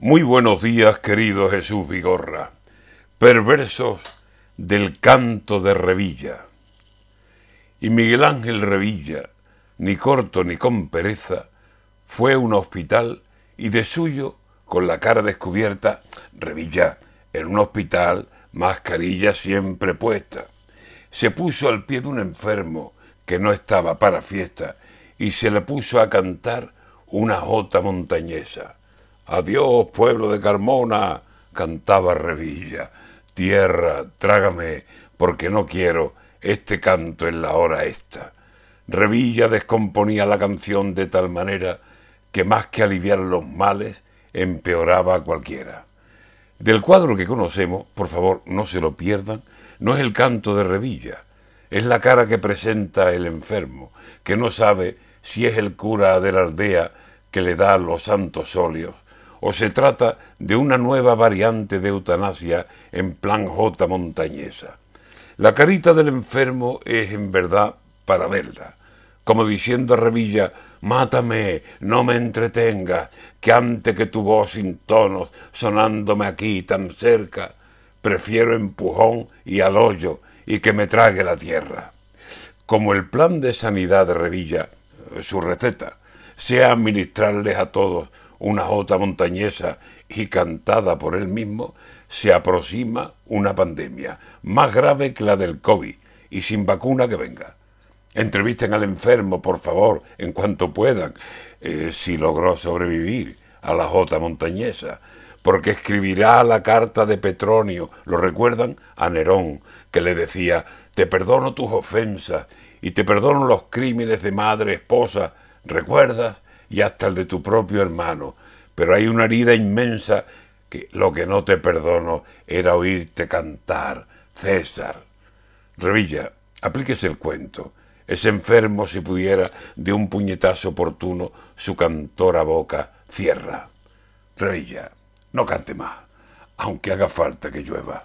Muy buenos días, querido Jesús Vigorra. Perversos del canto de Revilla. Y Miguel Ángel Revilla, ni corto ni con pereza, fue a un hospital y de suyo, con la cara descubierta, Revilla, en un hospital, mascarilla siempre puesta. Se puso al pie de un enfermo que no estaba para fiesta y se le puso a cantar una jota montañesa Adiós, pueblo de Carmona, cantaba Revilla. Tierra, trágame, porque no quiero este canto en la hora esta. Revilla descomponía la canción de tal manera que más que aliviar los males, empeoraba a cualquiera. Del cuadro que conocemos, por favor, no se lo pierdan, no es el canto de Revilla, es la cara que presenta el enfermo, que no sabe si es el cura de la aldea que le da los santos óleos o se trata de una nueva variante de eutanasia en plan J montañesa. La carita del enfermo es en verdad para verla, como diciendo a Revilla, mátame, no me entretengas, que antes que tu voz sin tonos sonándome aquí tan cerca, prefiero empujón y al hoyo y que me trague la tierra. Como el plan de sanidad de Revilla, su receta, sea administrarles a todos una jota montañesa y cantada por él mismo, se aproxima una pandemia más grave que la del COVID y sin vacuna que venga. Entrevisten al enfermo, por favor, en cuanto puedan, eh, si logró sobrevivir a la jota montañesa, porque escribirá la carta de Petronio, lo recuerdan, a Nerón, que le decía, te perdono tus ofensas y te perdono los crímenes de madre, esposa, ¿recuerdas? Y hasta el de tu propio hermano. Pero hay una herida inmensa que lo que no te perdono era oírte cantar, César. Revilla, aplíquese el cuento. Ese enfermo, si pudiera, de un puñetazo oportuno, su cantora boca cierra. Revilla, no cante más, aunque haga falta que llueva.